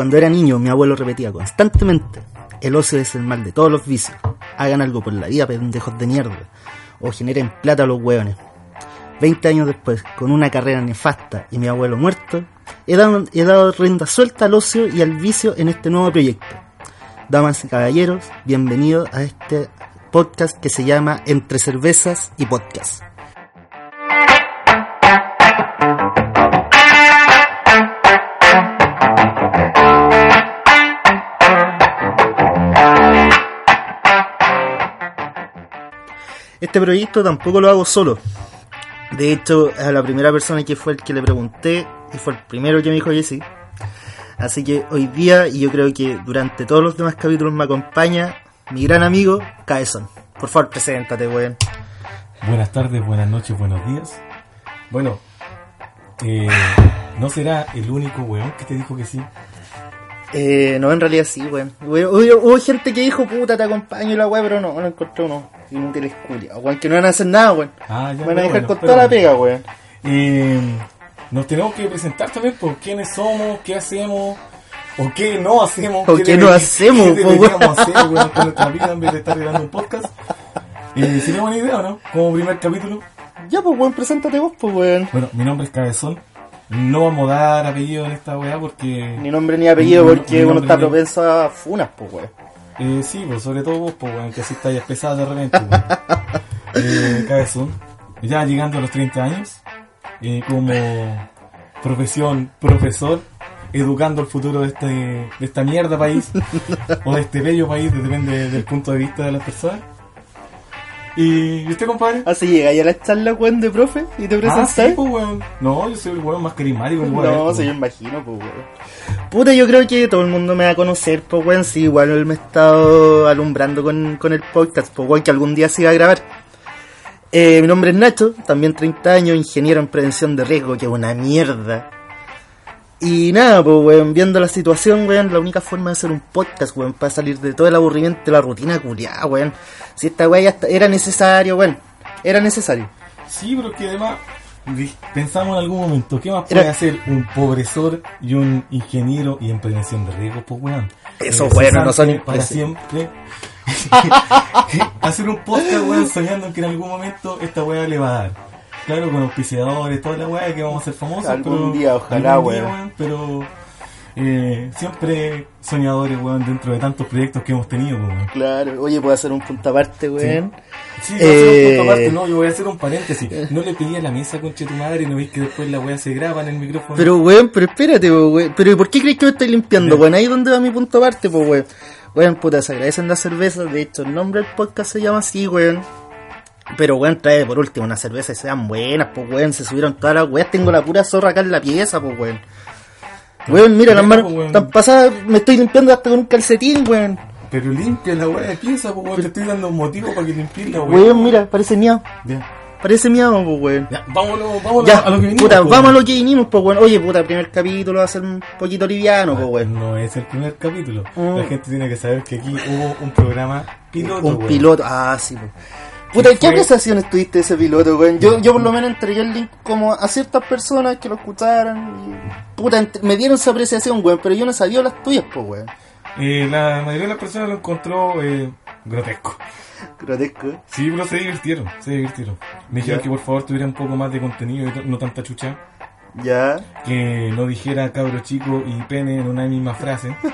cuando era niño mi abuelo repetía constantemente, el ocio es el mal de todos los vicios, hagan algo por la vida, pendejos de mierda, o generen plata a los hueones. Veinte años después, con una carrera nefasta y mi abuelo muerto, he dado, he dado suelta al ocio y al vicio en este nuevo proyecto. Damas y caballeros, bienvenidos a este podcast que se llama Entre Cervezas y Podcast. Este proyecto tampoco lo hago solo. De hecho, a la primera persona que fue el que le pregunté y fue el primero que me dijo que sí. Así que hoy día, y yo creo que durante todos los demás capítulos me acompaña mi gran amigo Caeson. Por favor, preséntate, weón. Buenas tardes, buenas noches, buenos días. Bueno, eh, ¿no será el único weón que te dijo que sí? Eh, no, en realidad sí, weón. Hubo, gente que dijo, puta, te acompaño y la weón, pero no, no encontré uno. Inútiles culiados, weón, que no van a hacer nada, weón. Ah, Me van a dejar bueno, con toda la pega, weón. Eh, nos tenemos que presentar también por quiénes somos, qué hacemos, o qué no hacemos. O qué no deberi- hacemos, qué deberíamos hacer, weón, con nuestra vida en vez de estar grabando un podcast. Eh, sería buena idea, ¿o ¿no? Como primer capítulo. Ya, pues, weón, preséntate vos, pues, weón. Bueno, mi nombre es Cabezón. No vamos a dar apellido en esta weá porque... Ni nombre ni apellido Ni- porque ni uno está ni- propenso a funas, pues, weón. Eh, sí, pues sobre todo vos, pues, weón, que así estáis pesado de repente, weón. eh, cabezón. Ya llegando a los 30 años, eh, como profesión, profesor, educando el futuro de, este, de esta mierda país, o de este bello país, depende del punto de vista de las personas. ¿Y ¿y usted, compadre? Así llega ya a la charla, weón, de profe y te Ah, presentas. sí, pues, weón. No, yo soy el weón más carismático weón. No, pues. si yo imagino, pues, weón. Puta, yo creo que todo el mundo me va a conocer, pues, weón. Sí, igual él me ha estado alumbrando con, con el podcast, pues, weón, que algún día se iba a grabar. Eh, mi nombre es Nacho, también 30 años, ingeniero en prevención de riesgo, que es una mierda. Y nada, pues, weón, viendo la situación, weón, la única forma de hacer un podcast, weón, para salir de todo el aburrimiento de la rutina culiada, weón. Si esta weá ya está- era necesario, weón. Era necesario. Sí, pero que además pensamos en algún momento, ¿qué más Era- puede hacer un pobresor y un ingeniero y en prevención de riesgos? Pues weón. Eso, Eh, bueno, no son para siempre. hacer un podcast, weón, soñando que en algún momento esta weá le va a dar. Claro, con auspiciadores, toda la weá que vamos a ser famosos. Algún pero- día, ojalá, algún día, weón. Pero eh, siempre soñadores, weón, dentro de tantos proyectos que hemos tenido, weón. Claro, oye, puedo hacer un punto aparte, weón. Sí, no, hacer un Eh, punto aparte, no, yo voy a hacer un paréntesis. No le pedí a la mesa, conche tu madre, no veis que después la weá se graba en el micrófono. Pero, weón, pero espérate, weón. Pero, ¿y ¿por qué crees que me estoy limpiando, weón? Ahí es donde va mi punto aparte, pues, weón. Weón, puta, se agradecen las cervezas. De hecho, el nombre del podcast se llama así, weón. Pero, weón, trae por último una cerveza y sean buenas, pues, weón. Se subieron todas las weas. Tengo la pura zorra acá en la pieza, pues, weón. Weón, mira, las manos pues, weón. tan pasadas. Me estoy limpiando hasta con un calcetín, weón. Pero limpia la weá de piensa, pues weón, te estoy dando un motivo para que limpies la weá. Weón, mira, parece miau. Ya, Parece miau, pues, weón. ya, vámonos, vámonos Ya, a lo que vinimos. puta, pues, vamos a weón. lo que vinimos, pues, weón. Oye, puta, el primer capítulo va a ser un poquito liviano, pues, weón. No es el primer capítulo. Mm. La gente tiene que saber que aquí hubo un programa piloto, Un weón. piloto, ah, sí, po. Puta, ¿Qué ¿qué fue? apreciaciones tuviste de ese piloto, weón? Yo, yo por lo menos entregué el link como a ciertas personas que lo escucharan y... Puta, me dieron esa apreciación, weón, pero yo no sabía las tuyas, pues, weón. Eh, la mayoría de las personas lo encontró eh, grotesco. Grotesco. Sí, pero se divirtieron, se divirtieron. Me dijeron que por favor tuviera un poco más de contenido y no tanta chucha. Ya. que no dijera cabro chico y pene en una misma frase.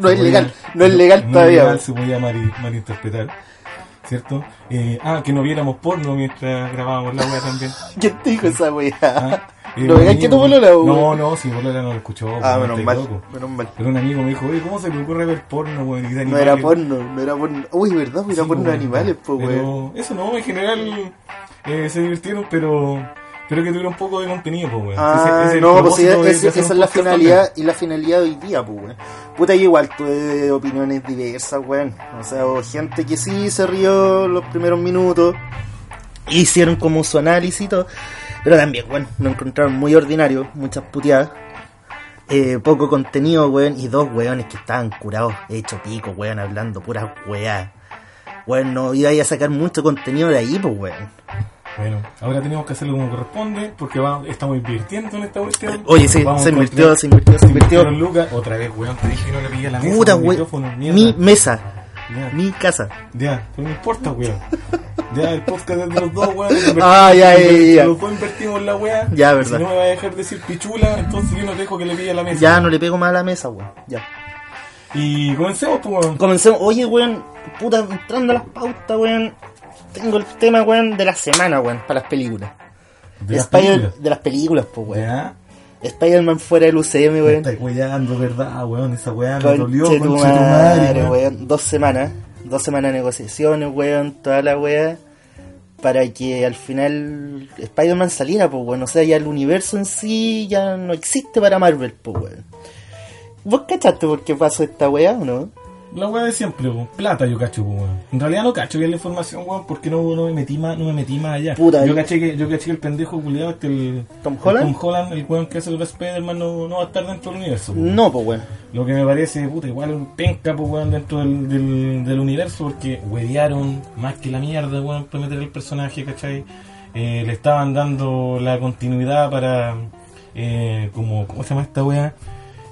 No es legal, no es legal no todavía, legal, se podía mal- malinterpretar. ¿Cierto? Eh, ah, que no viéramos porno mientras grabábamos la wea también. ¿Quién te dijo esa weá? Ah, eh, ¿Lo veías que tu polola, weón? No, no, si polola no lo escuchó. Ah, weón, menos mal, loco. menos mal. Pero un amigo me dijo, oye, ¿cómo se le ocurre ver porno, weón? No era animales?" porno, no era porno. Uy, ¿verdad? Era Sí, porno de animales, pues, weón. Eso no, en general eh, se divirtieron, pero pero que tuviera un poco de contenido, pues, weón. Ah, Ese- ese es el no, pues sí, hacer esa es la finalidad y la finalidad de hoy día, pues, weón. Puta, igual tuve opiniones diversas, weón. O sea, hubo gente que sí se rió los primeros minutos, hicieron como su análisis y todo, pero también, weón, lo encontraron muy ordinario, muchas puteadas. Eh, poco contenido, weón, y dos weones que estaban curados, hecho pico, weón, hablando puras weas. Weón, no iba a sacar mucho contenido de ahí, pues, weón. Bueno, ahora tenemos que hacerlo como corresponde porque va, estamos invirtiendo en esta cuestión. Oye, sí, Vamos se invirtió, se invirtió, se invirtió. lucas. Otra vez, weón, te dije que no le pillé la mesa. Puta, weón. Mi mesa, Ya, mi casa. ya, pero no importa, weón. Ya, el podcast es de los dos, weón. Ah, ya, ya, ya. Los dos invertimos en la weá. Ya, verdad. Si no me va a dejar decir pichula, entonces yo no dejo que le pille la mesa. Ya no le pego más a la mesa, weón. Ya. Y comencemos, pues, weón. Comencemos. Oye, weón, puta, entrando a las pautas, weón. Tengo el tema, weón, de la semana, weón, para las películas. De las Spider- películas. de las películas, pues, weón. Ya. Spider-Man fuera del UCM, weón. estáis weyando, ¿verdad, weón? Esa weá me dolió, Conche tu madre, weón. weón. Dos semanas. Dos semanas de negociaciones, weón. Toda la weá. Para que al final Spider-Man saliera, pues, weón. O sea, ya el universo en sí ya no existe para Marvel, pues, weón. ¿Vos cachaste por qué pasó esta weá o no? La weá de siempre, weón. Plata yo cacho, weón. En realidad no cacho bien la información, weón, porque no, no me metí más, no me metí más allá. Puta, yo caché que, yo caché que el pendejo culiado este el ¿Tom el Holland? Tom Holland, el weón que hace el Spider-Man no, no va a estar dentro del universo, weón. No, pues, weón. Lo que me parece, puta, igual un penca, pues, weón, dentro del, del, del universo, porque huevearon más que la mierda, weón, para meter el personaje, ¿cachai? Eh, le estaban dando la continuidad para, eh, como, ¿cómo se llama esta weá?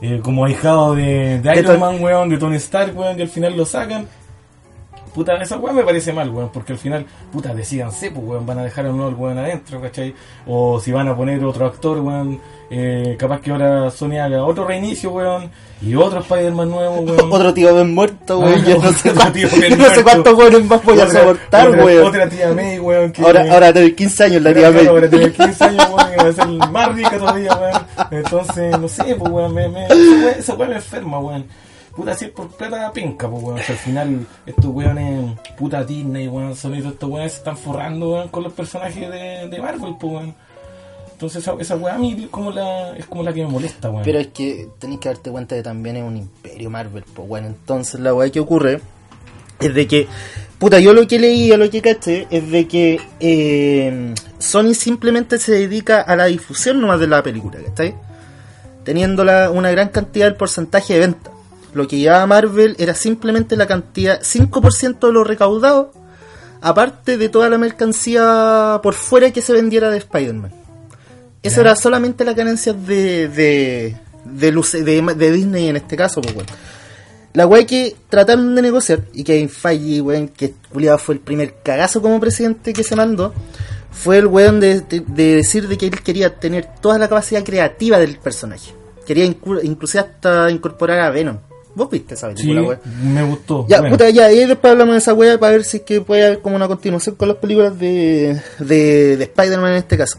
Eh, como ahijado de, de Iron Man, weón, de Tony Stark, weón, y al final lo sacan. Puta, esa weá me parece mal, weón, porque al final, puta, decídanse, pues, weón, van a dejar a un nuevo weón adentro, ¿cachai? O si van a poner otro actor, weón, eh, capaz que ahora Sony haga otro reinicio, weón, y otro Spider-Man nuevo, weón. Otro tío Ben muerto, weón. Ah, yo no sé, cuánto- yo no cuántos weones más voy a soportar, otra, weón. Otra tía May, weón, que... Ahora, ahora tengo 15 años la tía May. Ahora tiene 15 años, weón, y va a ser más rica todavía, weón. Entonces, no sé, pues, weón, me, me, esa weá me enferma, weón. Puta, si es por plata pinca, pues, weón. Si al final, estos weones, puta Disney, weón, son estos weones se están forrando, weón, con los personajes de, de Marvel, pues, weón. Entonces, esa, esa weá a mí como la, es como la que me molesta, weón. Pero es que tenéis que darte cuenta que también es un imperio Marvel, pues bueno, entonces la weá que ocurre es de que, puta, yo lo que leí, lo que caché, es de que eh, Sony simplemente se dedica a la difusión nomás de la película, ¿cachai? Teniendo una gran cantidad del porcentaje de venta. Lo que llevaba Marvel era simplemente la cantidad, 5% de lo recaudado, aparte de toda la mercancía por fuera que se vendiera de Spider-Man. Eso era solamente las ganancias de, de, de, Luce- de, de Disney en este caso, pues, weón. La weá que trataron de negociar, y Kevin Feige, weón, que culiado fue el primer cagazo como presidente que se mandó, fue el weón de, de- de decir de que él quería tener toda la capacidad creativa del personaje. Quería inclu- inclusive hasta incorporar a Venom. ¿Vos viste esa sí, película, weón? me gustó. Ya, Bueno, puta, ya, y después hablamos de esa wea para ver si es que puede haber como una continuación con las películas de, de, de Spider-Man en este caso.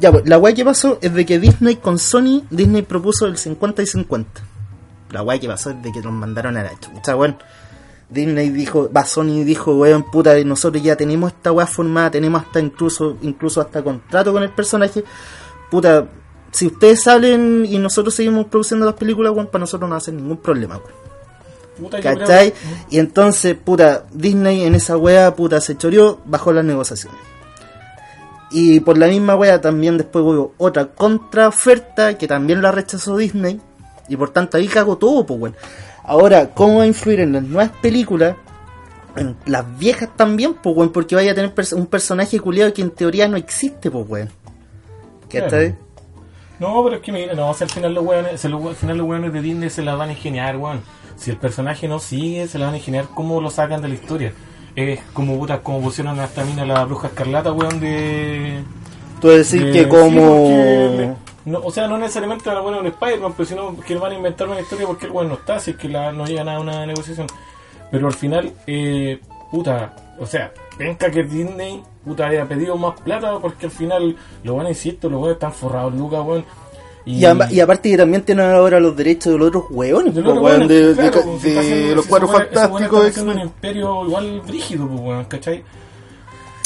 Ya, pues, la wea que pasó es de que Disney con Sony, Disney propuso el 50 y 50. La wea que pasó es de que nos mandaron a la chucha, weón. Disney dijo, va, Sony dijo, weón, puta, nosotros ya tenemos esta wea formada, tenemos hasta incluso, incluso hasta contrato con el personaje. Puta, si ustedes salen y nosotros seguimos produciendo las películas, weón, para nosotros no ser ningún problema, weón. puta, creo- ¿Cachai? Y entonces, puta, Disney en esa wea, puta, se choreó, bajó las negociaciones. Y por la misma wea también después hubo otra contraoferta que también la rechazó Disney. Y por tanto ahí cagó todo, pues weón. Ahora, ¿cómo va a influir en las nuevas películas? En las viejas también, pues weón, porque vaya a tener un personaje culiado que en teoría no existe, pues weón. ¿Cachai? Claro. No, pero es que mira, no, si al final los weones, al final los weones de Disney se la van a ingeniar, weón. Si el personaje no sigue, se la van a ingeniar cómo lo sacan de la historia. Es como puta, como pusieron a esta mina la bruja escarlata, weón, de. Tú decir de- que como... no, o sea, no necesariamente van a poner un Spider-Man, pero sino que van a inventar una historia porque el weón no está, si es que la, no llegan a una negociación. Pero al final, eh, puta, o sea, venga que Disney, puta, haya pedido más plata porque al final, lo van a insisto, los weones están forrados, Lucas, weón. Y, amba- y aparte que también tienen ahora los derechos de los otros hueones, de los de, de- claro, de está haciendo- los cuatro fantásticos. haciendo un imperio igual brígido, pues, weón, ¿cachai?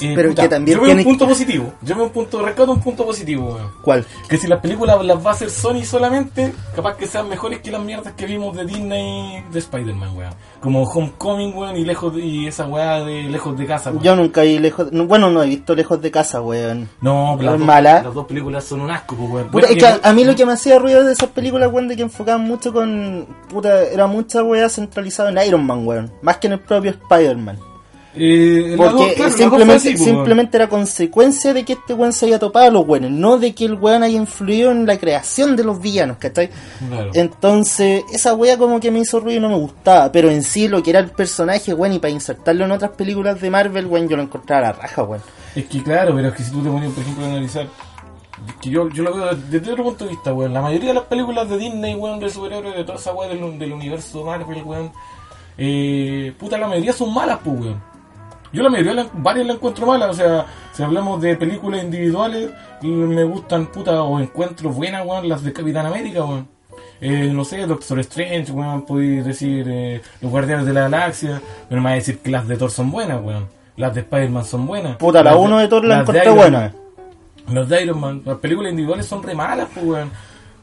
Eh, Pero que también yo veo tiene un punto positivo. Yo veo un punto, rescato un punto positivo, weón. ¿Cuál? Que si las películas las va a hacer Sony solamente, capaz que sean mejores que las mierdas que vimos de Disney de Spider-Man, weón. Como Homecoming, weón, y lejos de- y esa weá de lejos de casa, weón. Yo nunca he lejos, no, bueno, no he visto lejos de casa, weón. No, ¿Es las, dos, mala? las dos películas son un asco, pues, weón. Puta, Bueno, es que a, a mí lo que me hacía ruido de esas películas, weón, de que enfocaban mucho con. Puta, era mucha weá centralizada en Iron Man, weón. Más que en el propio Spider-Man. Eh, Porque claro, simplemente, así, era consecuencia de que este weón se haya topado a los buenos, no de que el weón haya influido en la creación de los villanos, ¿cachai? Claro. Entonces, esa wea como que me hizo ruido y no me gustaba, pero en sí lo que era el personaje, weón, y para insertarlo en otras películas de Marvel, weón, yo lo encontraba a la raja, weón. Es que claro, pero es que si tú te pones, por ejemplo, a analizar, es que yo, yo lo veo desde otro punto de vista, weón. La mayoría de las películas de Disney, weón, de superhéroes, de toda esa weón del, del universo Marvel, weón, eh, puta, la mayoría son malas, pues, weón. Yo la mayoría, la- varias la encuentro malas, o sea, si hablamos de películas individuales, me gustan, puta, o encuentro buenas, weón, las de Capitán América, weón. Eh, no sé, Doctor Strange, weón, podéis decir eh, Los Guardianes de la Galaxia, pero me va a decir que las de Thor son buenas, weón. Las de Spider-Man son buenas. Puta, la Las 1 de Thor la de encontré buena. Los de Iron Man, las películas individuales son re malas, pues, weón.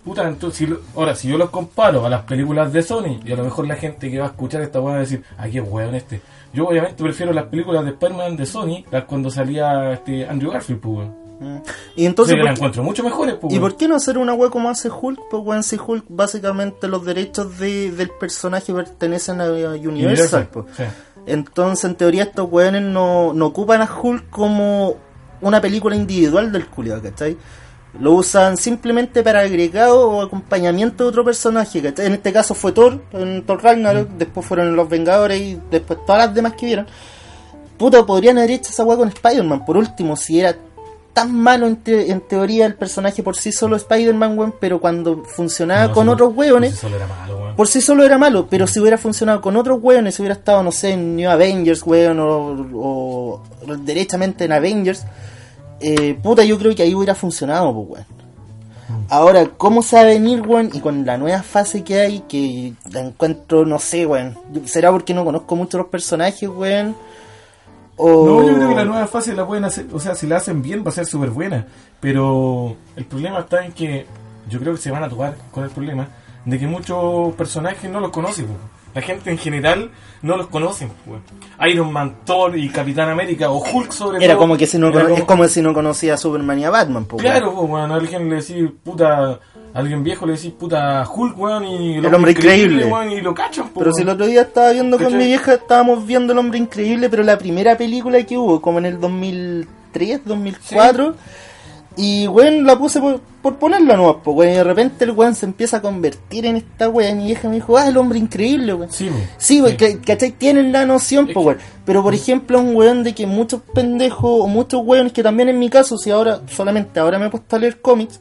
Puta, entonces, si lo- ahora, si yo los comparo a las películas de Sony, y a lo mejor la gente que va a escuchar esta weón va a decir, ah, qué weón este. Yo obviamente prefiero las películas de Spider-Man de Sony, las cuando salía este Andrew Garfield, pues. Mm. Y Entonces, ¿por la encuentro mucho mejores, pues, ¿y por qué no hacer una wea como hace Hulk? Pues weón, si Hulk básicamente los derechos de, del personaje pertenecen a Universal, Universal, pues. sí. Entonces, en teoría, estos weones no, no ocupan a Hulk como una película individual del culiao, ¿cachai? Lo usan simplemente para agregado o acompañamiento de otro personaje. En este caso fue Thor, en Thor Ragnarok, después fueron los Vengadores y después todas las demás que vieron. Puta, podrían haber hecho esa weá con Spider-Man, por último, si era tan malo en, te- en teoría el personaje por sí solo Spider-Man, weón, pero cuando funcionaba No, con sí, otros weones, pues, Eso era malo, weón. por sí solo era malo, pero si hubiera funcionado con otros weones, si hubiera estado, no sé, en New Avengers, weón, o, o derechamente en Avengers, eh, puta, yo creo que ahí hubiera funcionado, pues, weón. Ahora, ¿cómo se va a venir, weón? Y con la nueva fase que hay, que la encuentro, no sé, weón. ¿Será porque no conozco mucho los personajes, weón? O... No, yo creo que la nueva fase la pueden hacer, o sea, si la hacen bien va a ser súper buena. Pero el problema está en que yo creo que se van a tocar con el problema de que muchos personajes no los conocen. po. La gente en general no los conoce. po. Iron Man, Thor y Capitán América o Hulk sobre Era todo. como que si no, Era cono- como- es como si no conocía a Superman y a Batman, weón. Claro, pues, a alguien le decís, puta, a alguien viejo le decís, puta, Hulk, weón, y El hombre increíble. weón, y lo cachan, po, Pero si el otro día estaba viendo con mi vieja, estábamos viendo El Hombre Increíble, pero la primera película que hubo, como en el 2003, 2004, y weón la puse por, por ponerla nomás, pues weón, y de repente el weón se empieza a convertir en esta weón, y mi vieja me dijo, ah, El Hombre Increíble, weón. Sí, po. Sí, weón, ¿cachai? Tienen la noción, Es pues weón. Pero por ejemplo, un weón de que muchos pendejos, o muchos weones, que también en mi caso, si ahora, solamente ahora me he puesto a leer cómics,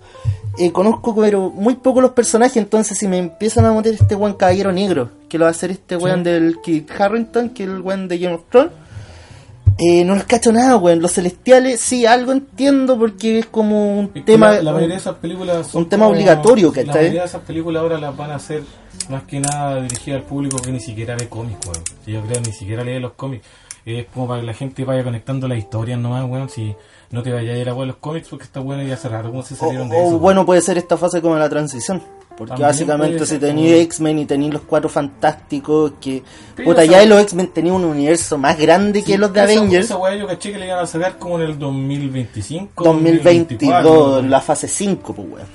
eh, conozco pero muy poco los personajes, entonces si me empiezan a meter este weón caballero negro, que lo va a hacer este weón Sí. del Kit Harrington, que es el weón de Game of Thrones, eh, no les cacho nada, weón. Los celestiales, sí, algo entiendo porque es como un Es que tema. La, la mayoría de esas películas son un tema como- obligatorio, La ¿cachai? mayoría de esas películas ahora las van a hacer más que nada dirigidas al público que ni siquiera ve cómics, weón. Yo creo que ni siquiera lee los cómics. Es como para que la gente vaya conectando las historias nomás, weón. Si no te vayas a ir a los cómics porque está bueno ya hace rato cómo se O, salieron de o eso. bueno, puede ser esta fase como la transición. Porque También básicamente si tenéis X-Men y tenéis los cuatro fantásticos, que puta, ya los X-Men tenían un universo más grande que los de Esa- Avengers. Esa weá yo caché que le iban a sacar como en el 2025. 2022, en la fase 5, pues weón.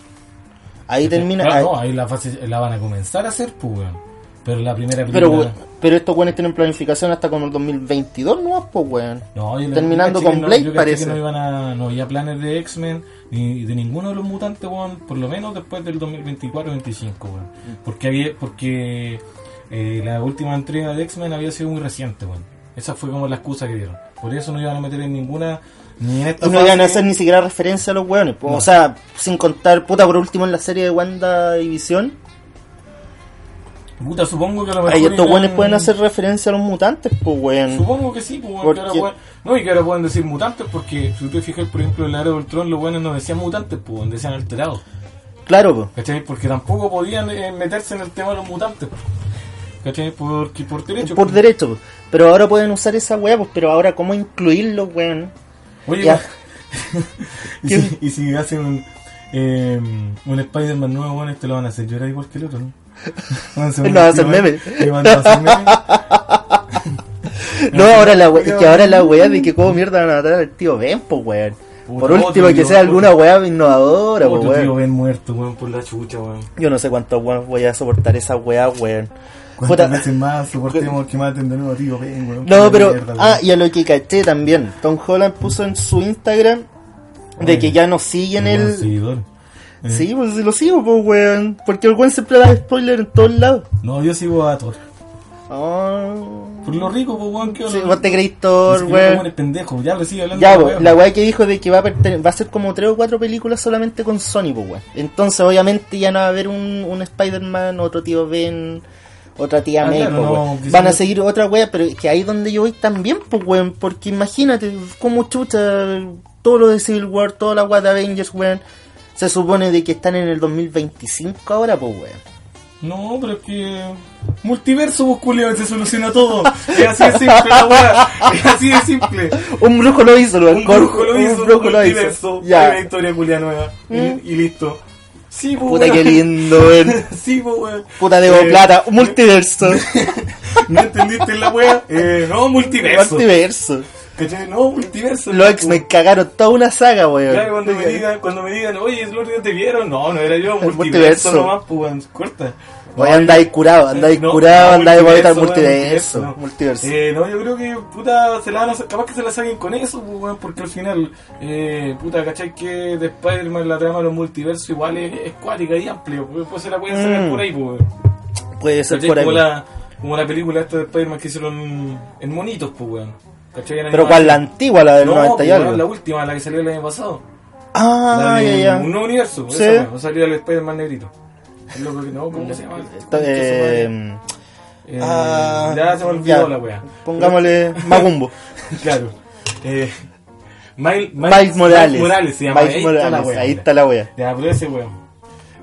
Ahí termina. Claro, ahí- no, ahí la, fase, la van a comenzar a hacer, pues, weón. Pero la primera pero, película... weón, pero estos weones tienen planificación hasta como el 2022, ¿no? Pues weón. No, Terminando con caché parece. Que no, iban a, no había planes de X-Men ni de ninguno de los mutantes, weón, por lo menos después del 2024-25, weón. Porque, había, porque eh, la última entrega de X-Men había sido muy reciente, weón. Esa fue como la excusa que dieron. Por eso no iban a meter en ninguna. Ni en esta Y no iban a hacer ni siquiera referencia a los weones. pues, No. O sea, sin contar, puta, por último en la serie de Wanda y Visión. Puta, supongo que a lo mejor. Ahí estos weones pueden hacer referencia a los mutantes, pues weón. Supongo que sí, pues, weón, Porque- pueden- no, y que ahora pueden decir mutantes, porque si tú te fijas, por ejemplo, en la era del Tron, los buenos no decían mutantes, pues, weón, decían alterados. Claro, pues. ¿Cachai? Porque tampoco podían eh, meterse en el tema de los mutantes. ¿Cachai? Porque por derecho. Por pues. derecho, pues. Pero ahora pueden usar esa weá, pues. Pero ahora, ¿cómo incluirlo, weón? Oye, Ya. y, si, y si hacen un, eh, un Spider-Man nuevo, bueno, este lo van a hacer llorar igual que el otro, ¿no? No, va a hacer Spider-Man meme. y van a hacer meme. No, ahora la weá, que ahora la weá de que cómo mierda van a matar al tío Ben, pues weón. Por último, que sea alguna weá innovadora, pues Otro tío weón. ven muerto, weón, por la chucha, weón. Yo no sé cuántos weón voy a soportar esa weá, weón. ¿Cuántas veces más soportemos que maten de nuevo, tío? Ben, weón. No, pero. Ah, weón. y a lo que caché también. Tom Holland puso en su Instagram de que ya no siguen Weón, el. Eh, Sí, pues lo sigo, pues, weón. Porque el weón siempre da spoiler en todos lados. No, yo sigo a Thor. Ah. Por lo rico, pues, weón, que Sí, vos te creís Thor, weón. pendejo, ya lo sigue hablando. Ya, pues, weón. la weá que dijo de que va a, va a ser como tres o cuatro películas solamente con Sony, pues, weón. Entonces, obviamente, ya no va a haber un, un Spider-Man, otro tío Ben, otra tía Ah, May, claro, pues, no, Van a seguir otra weá, pero es que ahí donde yo voy también, pues, weón. Porque imagínate, como chucha, todo lo de Civil War, toda la weá de Avengers, weón. Se supone de que están en el 2025 ahora, pues, weón. No, pero es que. Multiverso, pues, culiao, se soluciona todo. Es así de simple la weá. Es así de simple. Un brujo lo hizo, lo Un brujo lo hizo, Un brujo lo multiverso. hizo. Ya. Una historia culia nueva. Y- Mm. Y, listo. Sí, pues, Puta, weón. qué lindo, weón. sí, pues, weón. Puta, debo Eh, plata. Un multiverso. ¿No entendiste la wea? Eh, no, multiverso. multiverso. ¿Cachai? No, multiverso. Los X-Men cagaron toda una saga, weón. Claro, cuando me digan, cuando me digan, oye, otro día te vieron, no, no era yo, multiverso, multiverso. nomás, pues, corta. Oye, andáis curado, andáis No, curado, no, andáis por estar multiverso, multiverso. Multiverso. Eh, no, yo creo que, puta, se la van a, capaz que se la saquen con eso, pues, weón, porque al final, eh, puta, ¿cachai? Que de Spider-Man la trama de los multiversos igual es, es cuática y amplia, pues, pues se la pueden sacar Mm. por ahí, pues, weón. Puede ser ¿Cachai? por ahí. Como la, como la película esta de Spider-Man que hicieron en monitos, pues, weón. ¿Cachai? Pero cuál, la antigua, la del No, 90 y pues, algo. weón, la última, la que salió el año pasado. Ah, ya, ya. Un nuevo universo. Sí. Esa, salió el Spider-Man negrito. Es lo que no, ¿cómo se llama? Eh, Eh, ah, ya se me olvidó ya. la wea. Pongámosle Magumbo. Claro. Eh, Miles, Miles Morales. Morales se llama. Miles ahí está la Morales, wea. ahí está la wea. Ya, pero ese weón.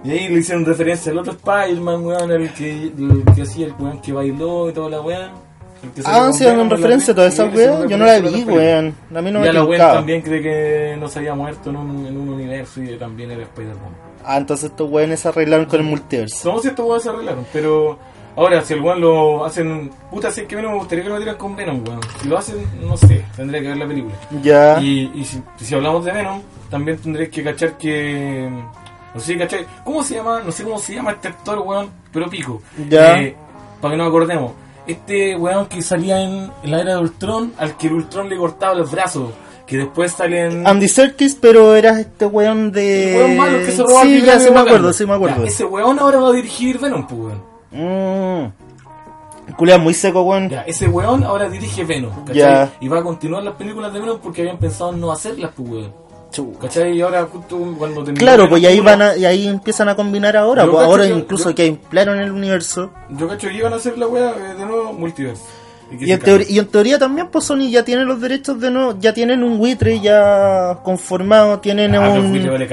Y ahí le hicieron referencia al otro Spider-Man, weón, el que, el que hacía el weón que bailó y toda la weá. Ah, sí, en referencia a todas esas weas. Yo no la vi, weón. A mí no y me a la weá tincaba. también cree que no se había muerto en un, en un universo y también era Spider-Man. Ah, entonces estos weones se arreglaron con el multiverso. No si estos weones se arreglaron, pero ahora si el weón lo hacen. Puta, si es que no me gustaría que lo metieran con Venom, weón. Si lo hacen, no sé, tendría que ver la película. Ya. Y, y si, si hablamos de Venom, también tendréis que cachar que. No sé cachai. ¿Cómo se llama? No sé cómo se llama este actor, weón, pero pico. Ya. Eh, para que nos acordemos. Este weón que salía en la era de Ultron, al que el Ultron le cortaba los brazos. Que después sale en. Andy Serkis, pero era este weón de. el weón malo que se roba Sí, ya sí me acuerdo, sí me acuerdo. Ya, ese weón ahora va a dirigir Venom, pues weón. Mmm. Culea muy seco, weón. Ya, ese weón ahora dirige Venom, ¿cachai? Ya. Y va a continuar las películas de Venom porque habían pensado en no hacerlas, pues weón. ¿Cachai? Y ahora justo cuando Claro, pues y ahí van a, y ahí empiezan a combinar ahora, Yo pues ahora que- incluso yo- que ampliaron el universo. Yo cacho que iban a hacer la weá eh, de nuevo multiverso. Y en, teoría, y en teoría también pues Sony ya tiene los derechos de no, ya tienen un buitre ya conformado, tienen Ah, un vale,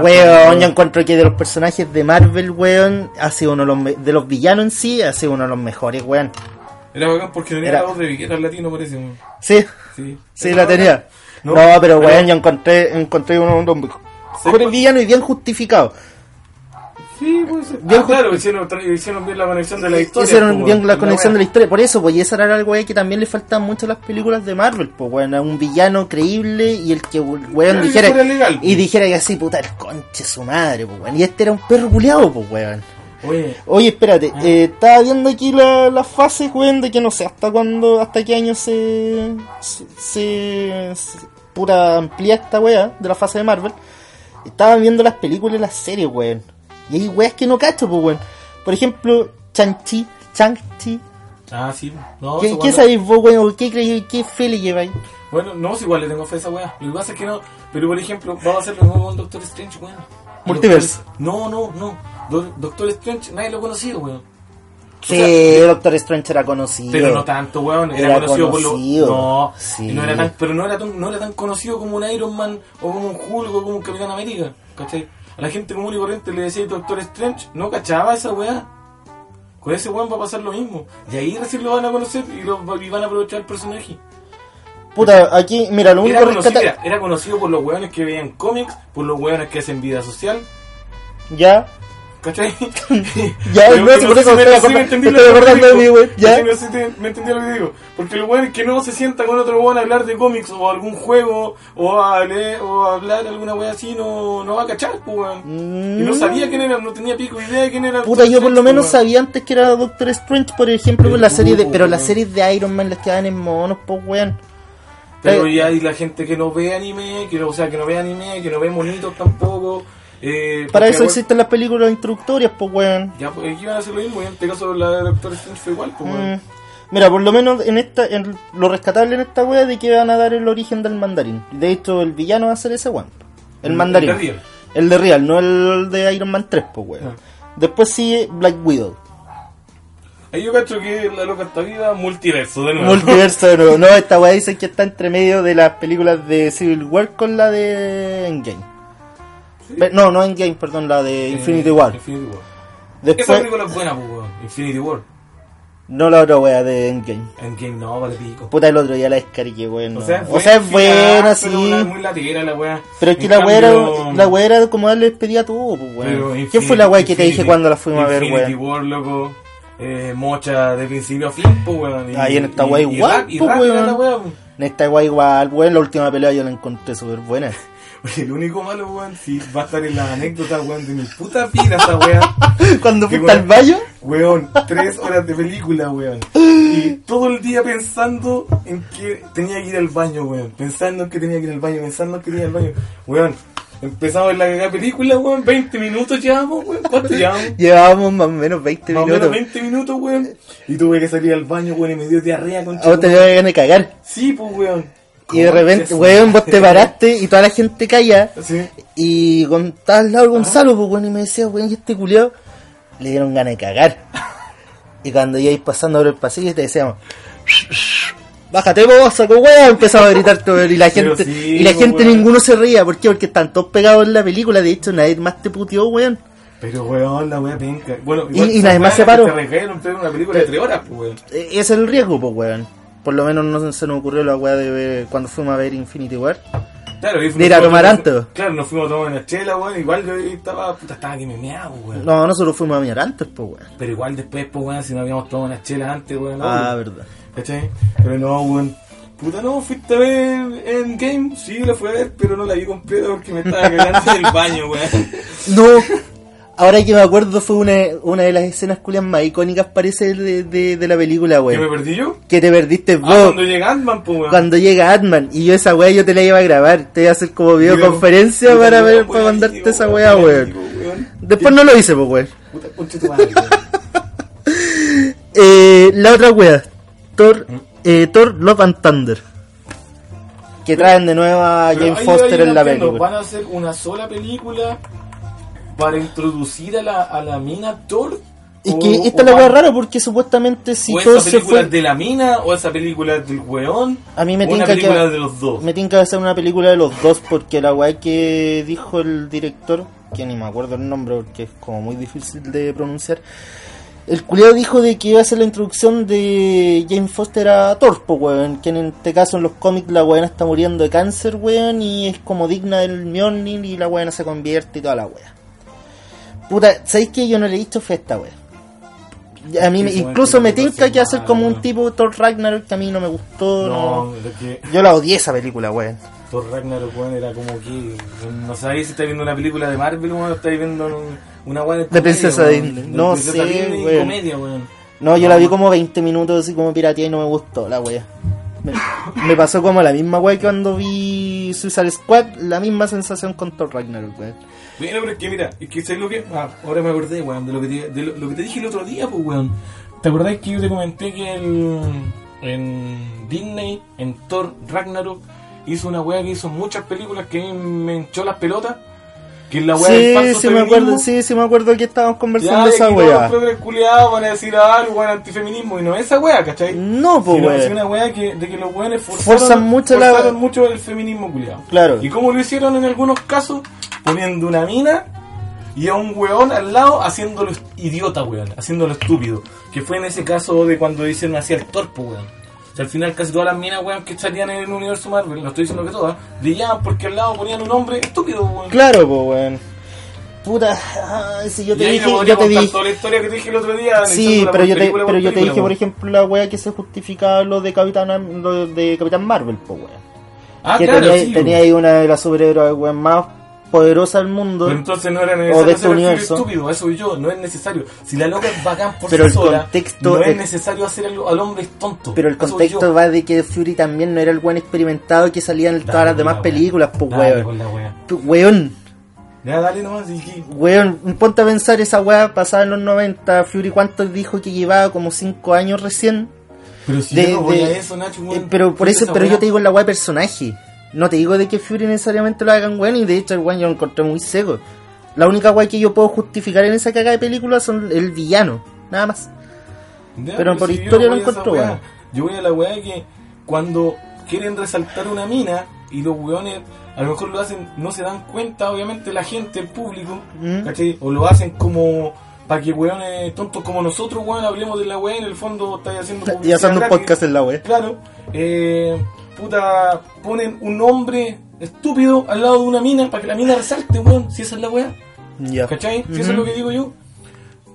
weón, pues, yo encuentro que de los personajes de Marvel, weón, ha sido uno de los de los villanos en sí, ha sido uno de los mejores, weón. Era bacán porque tenía Era- la voz de en latino, parece. Sí, Sí, sí la bacán. tenía. No, No, pero pero- weón, yo encontré, encontré uno de los mejores villanos y bien justificado. Sí, pues. Bien Ah, claro, hicieron, tra- hicieron bien la conexión de la historia. Hicieron pues, bien la con conexión de la historia, por eso, pues, y esa era algo que también le faltan mucho a las películas de Marvel, pues, weón, a un villano creíble y el que, weón, dijera, legal, y pues. dijera que así, puta, el conche su madre, pues, weón, y este era un perro culiado, pues, weón. Oye, Oye, espérate, Ah. eh, estaba viendo aquí la- las fases, weón, de que no sé hasta cuándo, hasta qué año se, se, se- pura amplía esta weá de la fase de Marvel. Estaba viendo las películas y las series, weón. Y hay weas que no cacho, pues, weón. Por ejemplo, Chang-Chi, Chang-Chi. ah, sí. No, ¿Qué, ¿qué sabéis vos, weón? ¿O ¿Qué creéis? ¿Qué fe le lleváis? Bueno, no, si igual le tengo fe a esa weá. Lo que pasa es que no. Pero por ejemplo, vamos a hacer mismo con Doctor Strange, weón. Multiverso. Doctor- No, no, no. Do- Doctor Strange, nadie lo ha conocido, weón. Sí, sea, Doctor Strange era conocido. Pero no tanto, weón. Era, Era conocido, por conocido. lo. No, Sí. no era tan, pero no era, tan, no era tan conocido como un Iron Man o como un Hulk o como un Capitán América. ¿Cachai? A la gente común y corriente le decía Doctor Strange, no cachaba esa weá. Con ese weón va a pasar lo mismo. Y ahí recién lo van a conocer y, lo, y van a aprovechar el personaje. Puta, aquí, mira, lo único Era conocido, rescata... era, era conocido por los weones que veían cómics, por los weones que hacen vida social. Ya, ¿Cachai? Ya, Pero no, si por eso me me- estoy acordando- de mí, güey, ya. No sé si te- me entendí lo que digo. Porque el weón que no se sienta con otro weón a hablar de cómics o algún juego o a leer o a hablar alguna wea así no, no va a cachar, pues weón. Y no sabía quién era, no tenía pico idea de quién era. Mm. Puta, yo por lo menos pues, weón. sabía antes que era Doctor Strange, por ejemplo, con la serie de. Pero las weón. series de Iron Man las quedaban en monos, pues weón. Pero Eh, ya hay la gente que no ve anime, que no, o sea, que no ve anime, que no ve monitos tampoco. Eh, Para eso existen las películas introductorias, pues weón. Ya, pues iban a hacer lo mismo, y en este caso la de Doctor Strange fue igual, pues weón. Mm. Mira, por lo menos en esta, en lo rescatable en esta wea de que van a dar el origen del mandarín. De hecho, el villano va a ser ese weón. El mandarín. El de Real. El de Real, no el de Iron Man 3, pues weón. Ah. Después sigue Black Widow. Ahí yo cacho que la loca está vida multiverso de nuevo. Multiverso de nuevo. No, esta weá dicen que está entre medio de las películas de Civil War con la de Endgame. No, no Endgame, perdón, la de Eh, Infinity War. Infinity War. Esa Después, película es buena, pues weón. Infinity War. no la otra weá de Endgame. Endgame no, vale pico. Puta, el otro día la descargué, weón. O sea, O sea, es buena, pero sí. una- muy latera la weá. Pero es que En la weá era, la weá era como darle despedida a todo, pues, pero weón. ¿Quién fue la weá que te dije cuando la fuimos a ver, Infinity weón? War, loco. Eh, mocha de principio a fin, pues weón. Ahí en esta y igual, pues, weón. pues. En esta weá igual, weón, la última pelea yo la encontré súper buena. El único malo, weón, si va a estar en la anécdota, weón, de mi puta vida esa weá. Cuando fuiste al baño, Weón, tres horas de película, weón. Y todo el día pensando en que tenía que ir al baño, weón. Pensando en que tenía que ir al baño, pensando en que tenía que ir al baño. Weón, empezamos en la cagada película, weón. 20 minutos llevamos, weón. ¿Cuánto llevamos? llevábamos más o menos 20 Más o menos minutos. 20 minutos, weón. Y tuve que salir al baño, weón, y me dio diarrea con A vos te dio ganas de cagar. Sí, pues, weón. Y de repente, weón, vos te paraste y toda la gente calla. Sí. Y con al lado de Gonzalo, pues weón, y me decía, weón, y este culiao le dieron ganas de cagar. Y cuando ibais pasando por el pasillo te decíamos, bájate vos, saco weón, empezaba a gritar todo y la Pero gente, sí, y la pues, gente weón. ninguno se reía, ¿por qué? Porque están todos pegados en la película, de hecho nadie más te puteó, weón. Pero, weón, la weá penca. Bueno, Y- y nadie más se se paró. Pero una película de tres horas, pues, weón. E- Ese es el riesgo, pues weón. Por lo menos no se nos ocurrió la weá de ver, cuando fuimos a ver Infinity War. Claro, y De ir a tomar antes. Claro, nos fuimos a tomar una chela, weón. Igual yo estaba, puta, estaba que me meaba, weón. No, nosotros fuimos a mirar antes, pues weón. Pero igual después, pues, weón, si no habíamos tomado una chela antes, weón. no, Ah, weón. verdad. ¿Cachai? Pero no, weón. Puta, no, fuiste a ver en Game. Sí, la fui a ver, pero no la vi completa porque me estaba cagando en el baño, weón. No, ahora que me acuerdo fue una, una de las escenas culias más icónicas parece de, de, de la película, ¿Que me perdí yo? Que te perdiste vos Ah, cuando llega Ant-Man, pues, weón. cuando llega Atman y yo esa weá yo te la iba a grabar, te iba a hacer como videoconferencia para ver, para mandarte digo, esa weá, weón. Después no lo hice, pues weón. Puta, concha tu madre, weón. Eh, la otra weá, Thor, ¿Mm? eh, Thor Love and Thunder. Que traen de nuevo a Jane Foster en la película. ¿Van a hacer una sola película para introducir a la, a la mina Thor? Es O- que esta o es la van- rara porque supuestamente si ¿O Thor esa se película fue... de la mina o esa película del weón? A mí me o una tinca que- película de los dos. Me tiene que hacer una película de los dos porque la weá que dijo el director, que ni me acuerdo el nombre porque es como muy difícil de pronunciar, el culiado dijo de que iba a hacer la introducción de Jane Foster a Thor, po, weón, que en este caso en los cómics la weona está muriendo de cáncer, weón, y es como digna del Mjolnir y la weona se convierte y toda la weá. Puta, ¿sabéis que yo no le he visto fe a esta weá? A mí me- Sí, incluso me tinca que hacer como un tipo Thor Ragnarok que a mí no me gustó, no. No, que Yo la odié esa película, weón. Thor Ragnarok, weón, era como que. No sabéis si estáis viendo una película de Marvel, weón, o estáis viendo un- una weón De Princesa Disney. No sé, weón. comedia, weón. No, yo No, la vi como 20 minutos así como piratía y no me gustó la wea. Me, pasó como la misma wea que cuando vi Suicide Squad, la misma sensación con Thor Ragnarok, weón. Bueno, pero es que mira, es que sé lo que. Ah, ahora me acordé, weón, de lo que te, de lo, que te dije el otro día, pues, weón. ¿Te acordás que yo te comenté que el, en Disney, en Thor Ragnarok, hizo una weá que hizo muchas películas que me hinchó las pelotas? Que es la weá del Sí, falso sí me acuerdo, sí, sí me acuerdo que estábamos Ya, conversando y de aquí esa todos los culiados van a decir ah, algo, weón, antifeminismo, y no es esa weá, ¿cachai? No, pues Sino es una weá que, de que los weones forzaron, Forzan mucho la- forzaron mucho el feminismo culiado. Claro. ¿Y cómo lo hicieron en algunos casos? Poniendo una mina y a un weón al lado haciéndolo idiota, weón, haciéndolo estúpido. Que fue en ese caso de cuando hicieron así el torpo, weón. O sea, al final casi todas las minas, weón, que salían en el universo Marvel, no estoy diciendo que todas, brillaban porque al lado ponían un hombre estúpido, weón. Claro, pues weón. Puta, ay, si yo te dije, yo te dije. toda la historia que te dije el otro día. Sí, pero yo te, pero yo te dije, por ejemplo, la wea que se justificaba lo de Capitán, lo de Capitán Marvel, pues weón. Ah, que claro, tenía, sí, tenía ahí una de las superhéroes weón, más poderosas del mundo. Pero entonces no era O necesario de hacer este universo. estúpido, eso yo, no es necesario. Si la loca es bacán por Pero sí el sola, contexto no es es- necesario hacer al, al hombre tonto. Pero el contexto va de que Fury también no era el buen experimentado que salía en todas las demás la películas, pues weón. Weón, Ya, dale nomás, y weón, ponte a pensar esa weá pasada en los 90, Fury cuánto dijo que llevaba como 5 años recién. Pero si De- yo no voy de- a eso, Nacho, Eh, pero por eso, pero yo te digo en la weá de personaje. No te digo de que Fury necesariamente lo hagan weón y de hecho el weón yo lo encontré muy seco. La única weá que yo puedo justificar en esa cagada de película son el villano, nada más. Ya, pero por si historia lo wea. bueno. Yo voy a la weá que cuando quieren resaltar una mina y los weones a lo mejor lo hacen, no se dan cuenta, obviamente la gente, el público, Mm. ¿cachai? O lo hacen como para que weones tontos como nosotros, weón, hablemos de la weá y en el fondo estáis haciendo Y haciendo un podcast en la weá. Claro, eh, puta, ponen un hombre estúpido al lado de una mina para que la mina resalte, weón, si esa es la weá. Ya. ¿Cachai? Si eso es lo que digo yo.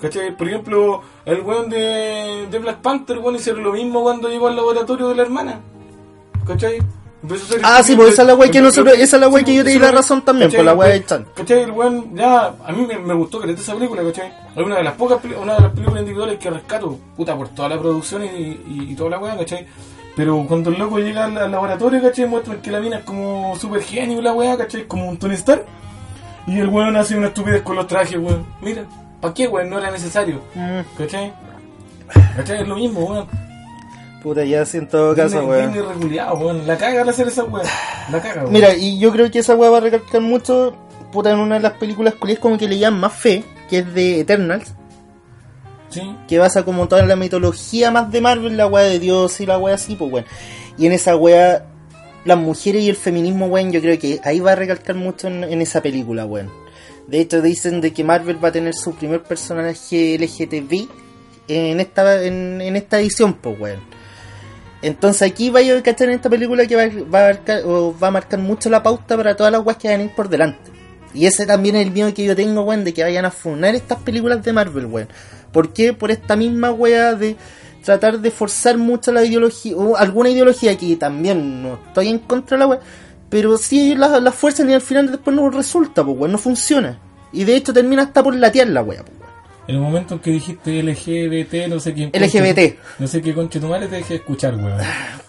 ¿Cachai? Por ejemplo, el weón de, de Black Panther, weón, hicieron lo mismo cuando llegó al laboratorio de la hermana. ¿Cachai? Ah, sí, pues esa es la weá que nosotros, esa es la weá que yo te di la razón también, por la weá de Chan. ¿Cachai? El weón, ya, a mí me, me gustó que esa película, ¿cachai? Es una de las pocas, una de las películas individuales que rescato, puta, por toda la producción y, y, y toda la weá, ¿cachai? Pero cuando el loco llega al, al laboratorio, ¿cachai? Muestran que la mina es como super genio, la weá, ¿cachai? Como un Tony Stark. Y el weón hace una estupidez con los trajes, weón. Mira, ¿para qué, weón? No era necesario, Mm, ¿cachai? ¿Cachai? Es lo mismo, weón. puta, ya sí, en todo caso, weón. Weón. La caga al hacer esa weón. La caga, weón. Mira, y yo creo que esa weá va a recalcar mucho, puta, en una de las películas culias como que le llaman más fe, que es de Eternals, Sí. que basa como toda la mitología más de Marvel, la weá de Dios y la weá así, pues weón. Y en esa weá, las mujeres y el feminismo, weón, yo creo que ahí va a recalcar mucho en, esa película, weón. De hecho, dicen de que Marvel va a tener su primer personaje LGTB en esta, en, en esta edición, pues weón. Entonces aquí vaya a cachar en esta película que va, va a marcar, o va a marcar mucho la pauta para todas las weas que van a ir por delante. Y ese también es el miedo que yo tengo, weón, de que vayan a funar estas películas de Marvel, weón. ¿Por qué? Por esta misma wea de tratar de forzar mucho la ideología, o alguna ideología que también no estoy en contra de la wea, pero sí la, la fuerzan y al final después no resulta, pues weón, no funciona. Y de hecho termina hasta por latear la wea, pues. En el momento en que dijiste LGBT, no sé quién. LGBT. No sé qué conche tu madre te dejé de escuchar, weón.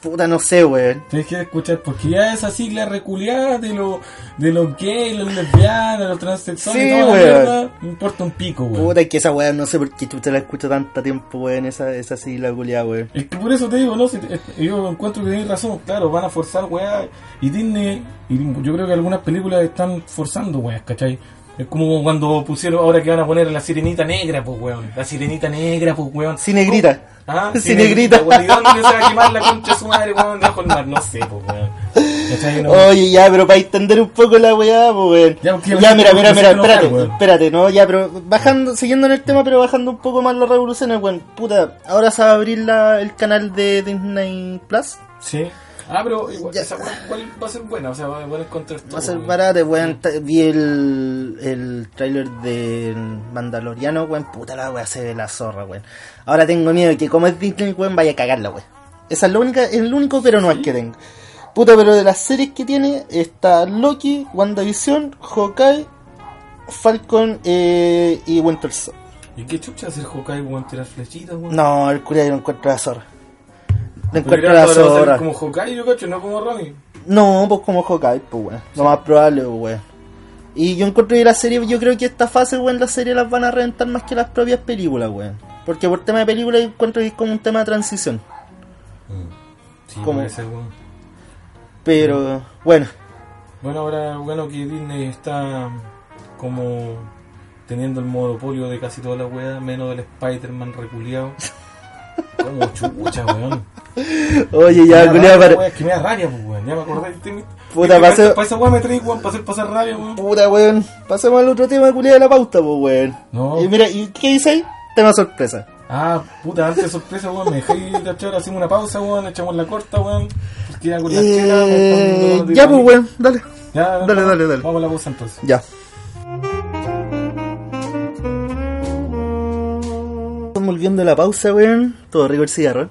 Puta, no sé, weón. Te dejé de escuchar porque ya esa sigla reculeada de lo de los gays, los lesbianas, los transexuales Sí, y toda la weón. mierda, me importa un pico, weón. Puta, es que esa weá no sé por qué chucha la escucho tanto tiempo, weón, esa, esa sigla culiada, weón. Es que por eso te digo, no, si te- eh, yo encuentro que tienes razón, claro, van a forzar weá y Disney, y yo creo que algunas películas están forzando weá, ¿cachai? Es como cuando pusieron, ahora que van a poner la sirenita negra, pues weón, la sirenita negra, pues weón. Sí, negrita. Ah, Sí, negrita. weón, ¿Y dónde se va a quemar la concha de su madre, weón, debajo del mar? No sé, pues weón. Oye, ya, pero para entender un poco la weá, pues, weón. Ya, mira, mira, mira, espérate, weón. espérate, no, ya, pero bajando, siguiendo en el tema, pero bajando un poco más las revoluciones, weón. Puta, ahora se va a abrir la, el canal de Disney Plus. Sí. Ah, pero igual, Ya. esa weá igual va a ser buena, o sea, va, a encontrar todo. Va a ser weón. barato, weón. Vi el, el tráiler de Mandaloriano, weón. Puta la weá, se ve la zorra, weón. Ahora tengo miedo de que como es Disney, weón, vaya a cagarla, weón. Esa es la única, es el único pero no es que tengo. Puta, pero de las series que tiene está Loki, WandaVision, Hawkeye, Falcon eh, y Winter Soldier. ¿Y qué chucha hacer Hawkeye, weón, tirar flechitas, weón? No, el curia yo lo encuentro la zorra. Pero encuentro ya la ahora va a salir zorra. como Hawkeye, yo cacho, no como Ronnie. No, pues como Hawkeye, pues weón. Lo más probable, pues weón. Y yo encuentro que la serie, yo creo que esta fase, weón, la serie las van a reventar más que las propias películas, weón. Porque por tema de película yo encuentro que es como un tema de transición. Sí, ¿Cómo? puede ser, weón. Pero, bueno. Bueno, ahora, bueno, que Disney está como teniendo el monopolio de casi toda la weá, menos del Spider-Man reculeado. Como chucha, weón. Oye, ya, rabia, para... weón, Es que me da rabia, pues, weón. Ya me acordé. Te, Puta, pasé- Para esa weá me traí, weón, para hacer pasar rabia, weón. Puta, weón. Pasemos al otro tema, culiao, de la pauta, pues weón. No. Y mira, ¿y qué dice ahí? Tema sorpresa. Ah, puta, antes de sorpresa, weón, me dejé ir de echar, hacemos una pausa, weón, echamos la corta, weón. Porque ya con la chela, Eh, ya, pues weón, dale. Ya, Dale, dale, dale. Vamos a la pausa entonces. Ya. Volviendo a la pausa, weón. Todo rico el cigarro.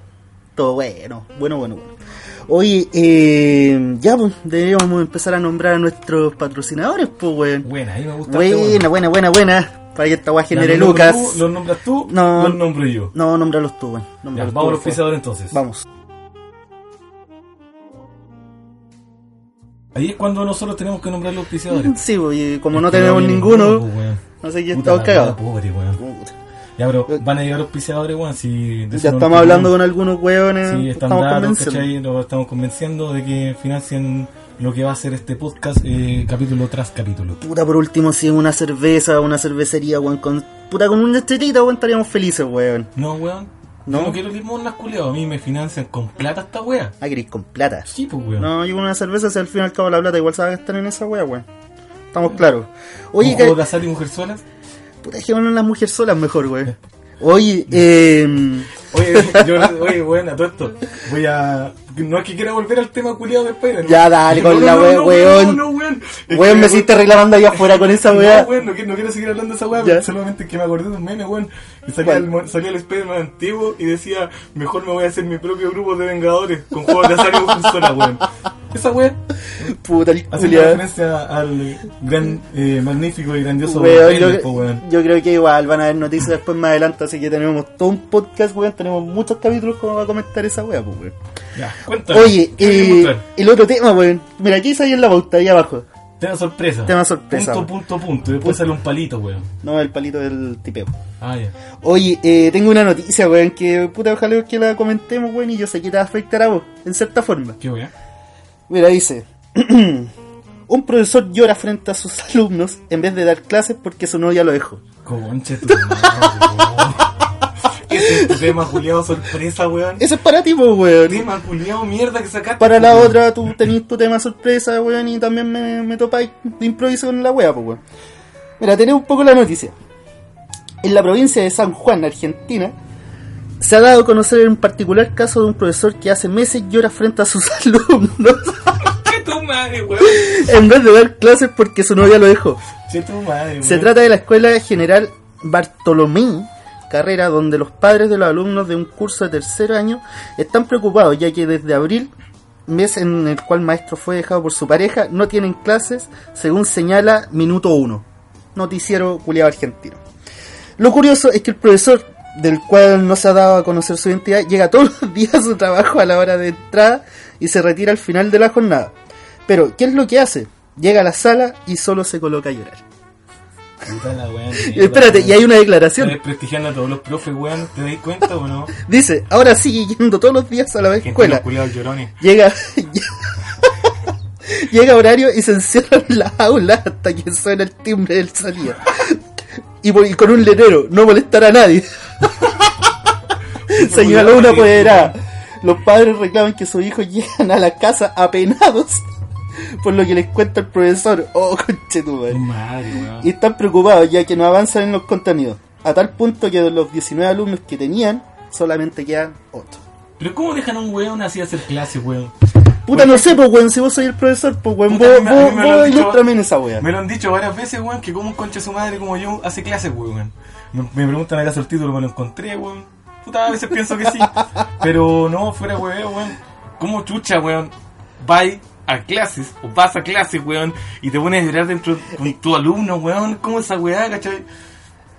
Todo bueno, bueno, bueno, bueno. Oye, eh, ya, pues, deberíamos empezar a nombrar a nuestros patrocinadores, pues, weón. Buena, ahí me gusta. Buena, buena, buena, buena. Para que esta weá genere ¿Los nombras lucas. tú? ¿Los nombras tú? No. ¿Los nombro yo? No, nómbralos tú, weón. Ya, vamos a los pisadores entonces. Vamos. Ahí es cuando nosotros tenemos que nombrar los pisadores. Sí, pues, y como no tenemos ninguno, pues, no sé quién cagados. weá, pobre, weón. Ya, pero van a llegar los pisadores, weón. Si Ya no estamos hablando con algunos weones. Sí, están estamos dados. ¿cachai? Lo estamos convenciendo de que financien lo que va a ser este podcast eh, capítulo tras capítulo. Puta, por último, si es una cerveza, una cervecería, weón, con... Puta, con una estrellita, weón, estaríamos felices, weón. No, weón. ¿No? Yo no quiero limosnas. A mí me financian con plata esta wea. Ah, querés con plata. Sí, pues, weón. No, yo con una cerveza, si al fin y al cabo la plata igual se va a gastar en esa wea, weón. Estamos claros. Oye, ¿Un juego que... de azar y mujerzuelas? Puta, dejémonos las mujeres solas mejor, weón. Oye, eh... Oye, yo, oye, weón, a todo esto. Voy a. No es que quiera volver al tema culiado de Spider. Ya, dale con la weón. No, no, weón. Es Weón, que, me hiciste reclamando allá afuera con esa wea. No, weón, no, quiero- no seguir hablando de esa weá, solamente que me acordé de un meme, weón. Y salía el, salía el Spider-Man antiguo y decía, mejor me voy a hacer mi propio grupo de vengadores con juegos de azar y mujerzuelas, weón. Esa weá Puta, el hace culiao. referencia al gran, eh, magnífico y grandioso Weón, yo, weón. yo creo que igual van a haber noticias después más adelante, así que tenemos todo un podcast, weón. Tenemos muchos capítulos como va a comentar esa wea, pues, weón. Ya, cuéntame. Oye, ¿qué querías eh, el otro tema, weón. Mira, aquí sale en la pauta, ahí abajo. Tema sorpresa. tema sorpresa, Punto, weón. punto, punto. Después sale un palito, weón. No, el palito del tipeo. Ah, ya. Oye, eh, tengo una noticia, weón, que puta, ojalá que la comentemos, weón, y yo sé que te va a afectar a vos, en cierta forma. ¿Qué weón? Mira, dice. Un profesor llora frente a sus alumnos en vez de dar clases porque su novia lo dejó. Conche tu madre, tu tema culiado sorpresa, weón. Eso es para ti, weón. Tema culiado mierda que sacaste. Para la weón. otra, tú tenés tu tema sorpresa, weón, y también me, me topáis de improviso con la wea, pues, weón. Mira, tenés un poco la noticia. En la provincia de San Juan, Argentina, se ha dado a conocer un particular caso de un profesor que hace meses llora frente a sus alumnos tu madre, weón. en vez de dar clases porque su novia lo dejó. Tu madre. Se trata de la Escuela General Bartolomé, carrera donde los padres de los alumnos de un curso de tercer año están preocupados ya que desde abril, mes en el cual el maestro fue dejado por su pareja, no tienen clases, según señala Minuto 1, noticiero culiado argentino. Lo curioso es que el profesor, del cual no se ha dado a conocer su identidad, llega todos los días a su trabajo a la hora de entrada y se retira al final de la jornada. Pero, ¿qué es lo que hace? Llega a la sala y solo se coloca a llorar. Puta la weón, Y mierda, espérate, y hay una declaración. Desprestigiando a todos los profes, weón. ¿Te dais cuenta o no? Dice, ahora sigue yendo todos los días a la escuela. Llega, llega horario y se encierra en la aula hasta que suena el timbre del salida. Y, y con un letrero, no molestar a nadie. Señaló una apoderada. Los padres reclaman que sus hijos llegan a la casa apenados por lo que les cuenta el profesor. Oh, conchetumare. Madre, weón. y están preocupados ya que no avanzan en los contenidos, a tal punto que de los 19 alumnos que tenían, solamente quedan 8. Pero ¿cómo dejan a un weón así hacer clase, weón? Puta, no sé, pues weón, si vos soy el profesor, pues weón, Puta, vos, vos, me lo han vos dicho- ilústrame en esa wea. Me lo han dicho varias veces, weón, que como un concha su madre como yo hace clases, weón. Me, me preguntan acaso el título, me lo encontré, weón. Puta, a veces pienso que sí. Pero no, fuera weón, weón. ¿Cómo chucha, weón? Vai a clases, o vas a clases, weón, y te pones a llorar dentro con tu alumno, weón. ¿Cómo esa weá, cachai?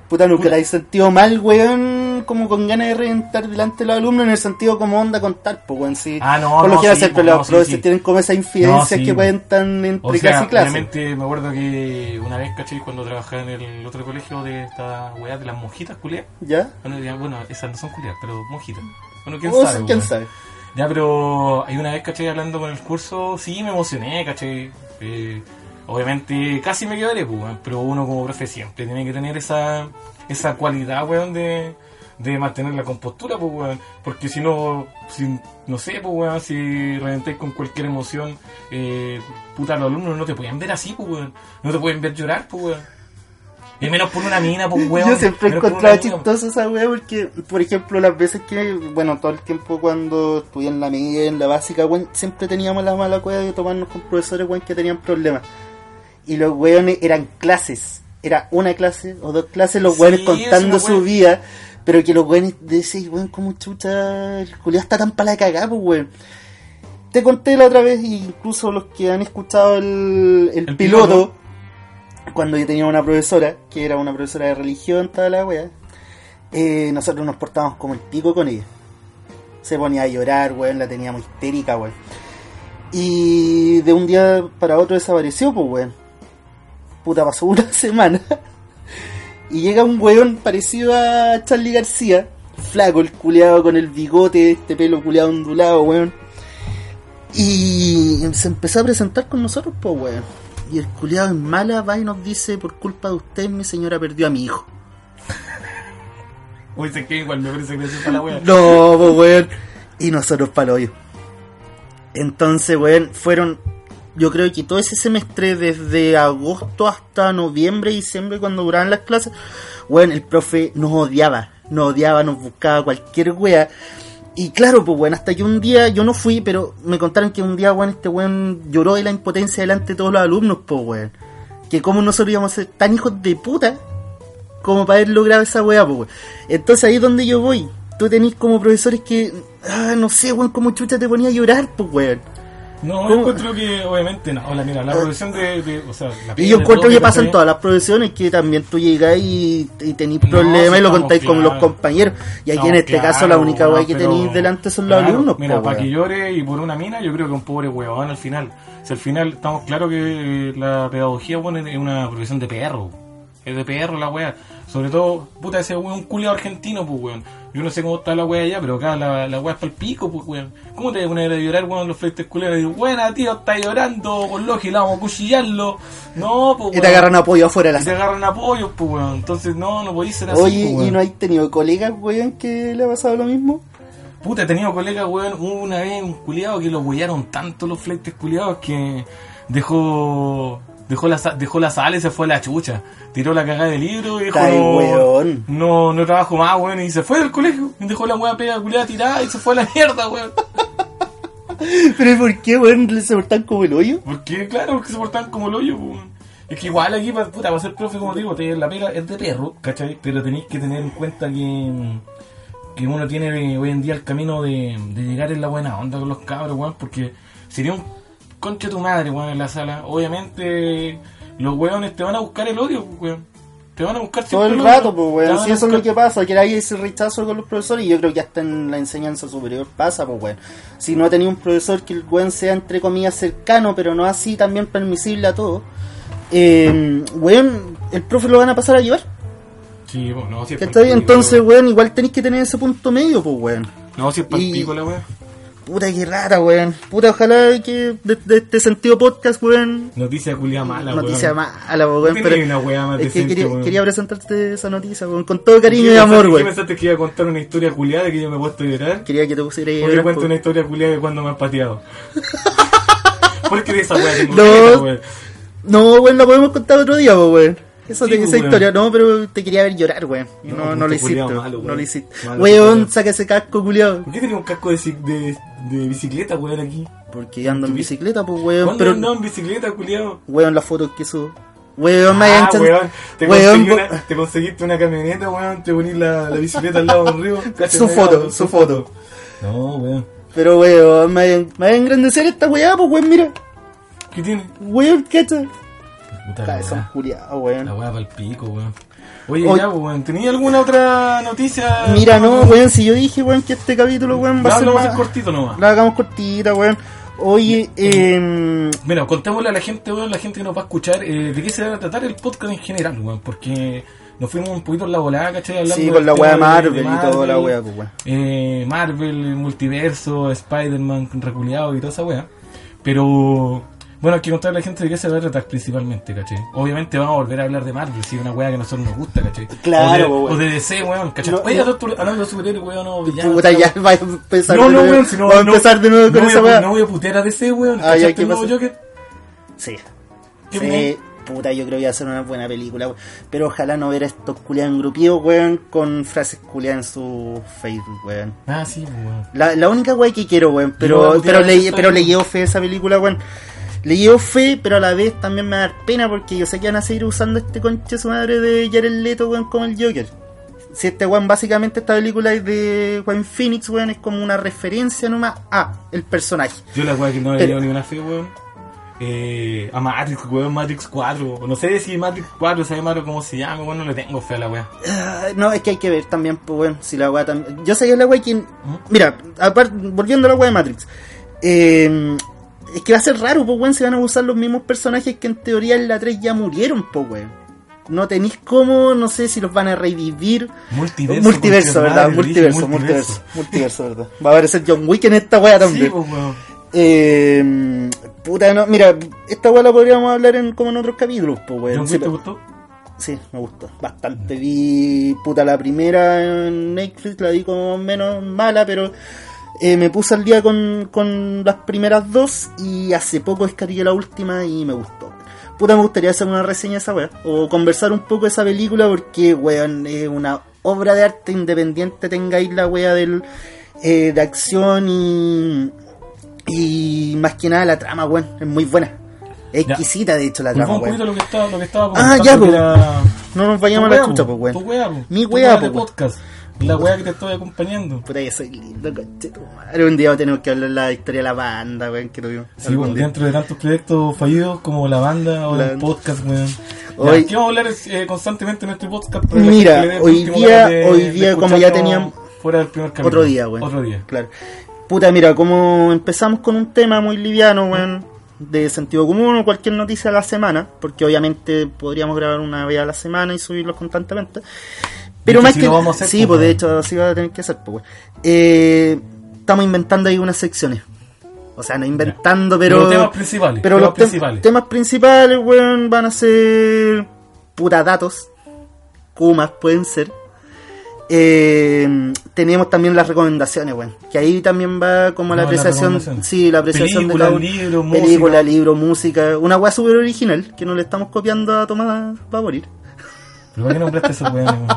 Puta, nunca la he sentido mal, weón, como con ganas de reventar delante de los alumnos en el sentido como onda contar, pues weón, sí. Ah, no, Por lo no, general sí, siempre pues, los no, sí, profesores sí. tienen como esas infidencias que pues. cuentan entre O clase sea, y clase. obviamente me acuerdo que una vez, cachai, cuando trabajaba en el otro colegio de esta weá de las monjitas, culias. ¿Ya? Bueno, ya, bueno, esas no son culias, pero monjitas. Bueno, quién O sabe. sea, ¿Quién sabe? Ya, pero hay una vez, ¿cachai? Hablando con el curso, sí me emocioné, ¿cachai? Eh, obviamente casi me quedaré, pues, pero uno como profe siempre tiene que tener esa, esa cualidad, weón, de, de mantener la compostura, pues, weón. Porque si no, si, no sé, pues, weón, si reventáis con cualquier emoción, eh, puta, los alumnos no te pueden ver así, pues, weón. No te pueden ver llorar, pues, weón. Y menos por una mina, pues, weón. Yo siempre he por encontrado chistosa esa weá porque, por ejemplo, las veces que, bueno, todo el tiempo cuando estudié en la media, en la básica, weón, siempre teníamos la mala cueva de tomarnos con profesores, weón, que tenían problemas. Y los weones eran clases. Era una clase o dos clases, los weones es contando su wea. vida. Pero que los weones decís, weón, como chucha, el culiao está tan para la cagada, pues weón. Te conté la otra vez, incluso los que han escuchado el, el, El piloto, piloto. Cuando yo tenía una profesora, que era una profesora de religión, toda la wea, eh, nosotros nos portábamos como el pico con ella. Se ponía a llorar, weón, la teníamos histérica, weón. Y de un día para otro desapareció, pues, weón. Puta, pasó una semana. Y llega un weón parecido a Charlie García, flaco, el culeado con el bigote, este pelo culeado ondulado, weón. Y se empezó a presentar con nosotros, pues, weón. Y el culeado en mala va y nos dice, por culpa de usted, mi señora perdió a mi hijo. Uy, se que igual me parece graciosa la wea. No, pues, weón. Y nosotros pa'l hoyo. Entonces, weón, fueron. Yo creo que todo ese semestre, desde agosto hasta noviembre, diciembre, cuando duraban las clases, weón, el profe nos odiaba. Nos odiaba, nos buscaba cualquier wea. Y claro, pues, weón, hasta que un día, yo no fui, pero me contaron que un día, weón, este weón lloró de la impotencia delante de todos los alumnos, pues, weón. Que como nosotros íbamos a ser tan hijos de puta como para haber logrado esa weá, pues, weón. Entonces ahí es donde yo voy. Tú tenés como profesores que, ah, no sé, weón, como chucha te ponía a llorar, pues, weón. No, ¿Cómo? yo encuentro que obviamente no. Hola, mira, la profesión de, de- o sea, la Y yo encuentro que pasa en todas las profesiones que también tú llegas y, y tenés No, problemas sí, y lo contáis con claro. los compañeros. Y aquí No, en este claro, caso la única weá que tenéis delante son los claro, alumnos, Mira, para que llore y por una mina, yo creo que un pobre huevón al final. Si al final estamos claros que la pedagogía bueno, es una profesión de perro. Es de perro la wea. Sobre todo, puta, ese weón un culiao argentino, pues weón. Yo no sé cómo está la wea allá, pero acá la, la wea es para el pico, pues weón. ¿Cómo te vas a poner a llorar, weón, los fleites culiados? Y buena, tío, está llorando, con lógica, vamos a cuchillarlo. No, pues Y te agarran apoyo afuera de Y la te agarran apoyos, pues weón. Entonces, no, no podéis ser así, Oye, pues, ¿y weón. no hay tenido colegas, weón, que le ha pasado lo mismo? Puta, he tenido colegas, weón, una vez un culiado que lo huellaron tanto los fleites culiados que dejó dejó la, dejó la sala y se fue a la chucha. Tiró la cagada del libro y dijo, no, weón. no, no trabajo más, weón, y se fue del colegio. Dejó la weá pega culiada tirada y se fue a la mierda, weón. Pero ¿y ¿por qué, weón, se portan como el hoyo? Porque, claro, porque se portan como el hoyo, weón. Es que igual aquí, puta, para ser profe, como digo, te- la pega es de perro, ¿cachai? Pero tenéis que tener en cuenta que, que uno tiene hoy en día el camino de, de llegar en la buena onda con los cabros, weón, porque sería un concha tu madre, weón, en la sala. Obviamente, los weones te van a buscar el odio, weón. Te van a buscar Todo el rato, pues, weón. Si eso es lo que pasa, que hay ese rechazo con los profesores, y yo creo que hasta en la enseñanza superior pasa, pues, weón. Si no tenía un profesor que el weón sea, entre comillas, cercano, pero no así también permisible a todo, eh, weón, el profe lo van a pasar a llevar. Sí, pues, no, si es Entonces, weón. igual tenéis que tener ese punto medio, pues, weón. No, si es para y- pico la weón. Puta, qué rara, weón. Puta, ojalá que de, de este sentido podcast, weón. Noticia culia mala, Noticia weón. mala, weón. No Pero una weá más es que decente, quería, quería presentarte esa noticia, weón. Con todo cariño ¿Qué y amor, pensaste- ¿Qué weón. pensaste que iba a contar una historia culiada de que yo me he puesto a llorar? Quería que te pusieras ¿Por qué llorar, cuento po. una historia culiada de cuando me han pateado? Porque de esa weá tengo No. caleta, weón. No, weón, lo podemos contar otro día, weón. Esa, Sí, pues, esa weón. historia, no, pero te quería ver llorar, weón. Y No, No, pues, no, lo culiao hiciste. malo, no lo hiciste. Malo, Weón, saca ese casco, culiao. ¿Por qué tenía un casco de, de, de bicicleta, weón, aquí? Porque ando en ¿Tu bi- bicicleta, pues, weón. ¿Cuándo Pero, andaba en bicicleta, culiado? weón, las fotos que subo. Weón, me Ah, hayan weón, te, Weón, conseguí bo- una, te conseguiste una camioneta, weón, te ponís la, la bicicleta al lado del río. Su foto, su foto. No, weón. Pero, weón, me me hayan engrandecer esta weá, pues, weón, mira. ¿Qué tiene? Weón, cacha. Puta la Cabezón weá. culiao, La weón. weá pa'l pico, weón. Oye, Oye. ya, weón, ¿tenía alguna otra noticia? Mira, no, weón, si yo dije, weón, que este capítulo, weón, va a ser vamos a hacer cortito nomás. La hagamos cortita, weón. Oye, eh... Mira, contémosle a la gente, weón, la gente que nos va a escuchar, eh, de qué se va a tratar el podcast en general, weón, porque nos fuimos un poquito en la volada, ¿cachai? Hablando Sí, con la weá de de- Marvel, y toda la weá, pues, weón. eh, Marvel, el multiverso, Spider-Man reculeado y toda esa weá. Pero, bueno, hay que contarle a la gente de qué se va a tratar principalmente, ¿cachai? Obviamente vamos a volver a hablar de Marvel, si es una weá que a nosotros nos gusta, ¿cachai? Claro, o de, o de DC, weón, ¿cachai? No, Oye, no. hablando hablando de superhéroes, weón, no, villanos, Puta, ya va a empezar No, de no, weón, si no, a empezar de nuevo con esa weá. No voy a putear a DC, weón. Ah, ya, ¿cachaste ¿qué? Joker? Sí. ¿Qué Sí, puta, yo creo que va a ser una buena película, weón. Pero ojalá no ver a estos culiados engrupidos, weón, con frases culiadas en su Facebook, weón. Ah, sí, weón. La, la única weón que quiero, weón, pero, pero, le, pero le llevo fe a esa película, weón. Le llevo fe, pero a la vez también me da pena porque yo sé que van a seguir usando este conche su madre de Jared Leto, weón, como el Joker. si este weón, básicamente esta película es de Juan Phoenix, weón, es como una referencia nomás a el personaje. Yo la weá que no le Pero- dio ni una fe, weón. Eh, a Matrix, weón, Matrix 4. No sé si Matrix 4 sabe malo cómo se llama, weón, no le tengo fe a la weá. Ah, no, es que hay que ver también, pues weón, si la weá también. Yo sé que la weá quien. Mira, aparte, volviendo a la weá de Matrix. Eh, es que va a ser raro, pues weón, si van a usar los mismos personajes que en teoría en la 3 ya murieron, pues weón. No tenéis cómo, no sé si los van a revivir. Multiverso. multiverso, ¿verdad? Multiverso, multiverso, multiverso, ¿verdad? Va a aparecer John Wick en esta weá Sí, también. pues, weón. Eh, puta, no, mira, esta weá la podríamos hablar en, como en otros capítulos, pues weón. ¿John Sí, te gustó? Sí, me gustó. Bastante. Vi, puta, la primera en Netflix, la vi como menos mala, pero eh, me puse al día con, con las primeras dos y hace poco descargué la última y me gustó. Puta, me gustaría hacer una reseña de esa wea, o conversar un poco de esa película porque, weón, es una obra de arte independiente, tengáis la wea del, eh, de acción y, y más que nada la trama, weón, es muy buena. Ya. exquisita, de hecho, la trama, un poquito lo que estaba, lo que estaba Ah, ya, pues. era- No nos vayamos a la po, pues, weón. Mi weón. podcast. La wea que te estoy acompañando. Puta, yo soy lindo, conchetumadre. Un día tenemos que hablar de la historia de la banda, weón, que tuvimos. Sí, bueno, dentro de tantos proyectos fallidos como la banda o La- el podcast, weón. Hoy- ¿Qué vamos a hablar eh, constantemente en este podcast? para Mira, que hoy día- de- hoy día, como ya teníamos- Fuera del primer capítulo. Otro día, weón. Otro día. Claro. Puta, mira, como empezamos con un tema muy liviano, weón, de sentido común o cualquier noticia a la semana, porque obviamente podríamos grabar una vez a la semana y subirlos constantemente. Pero más que. lo vamos a hacer, sí, pues, de hecho, así va a tener que hacer, pues. Eh, estamos inventando ahí unas secciones. O sea, no inventando, pero. Pero temas principales, Pero temas los principales. temas principales, weón, van a ser. Puta datos. Kumas pueden ser. Eh, tenemos también las recomendaciones, weón. Que ahí también va como la No, apreciación. Sí, la apreciación Película, de cada- libro, Película, música. libro, música. Una weá súper original que no le estamos copiando a Tomás va a morir. ¿Pero para qué nombraste eso, weón?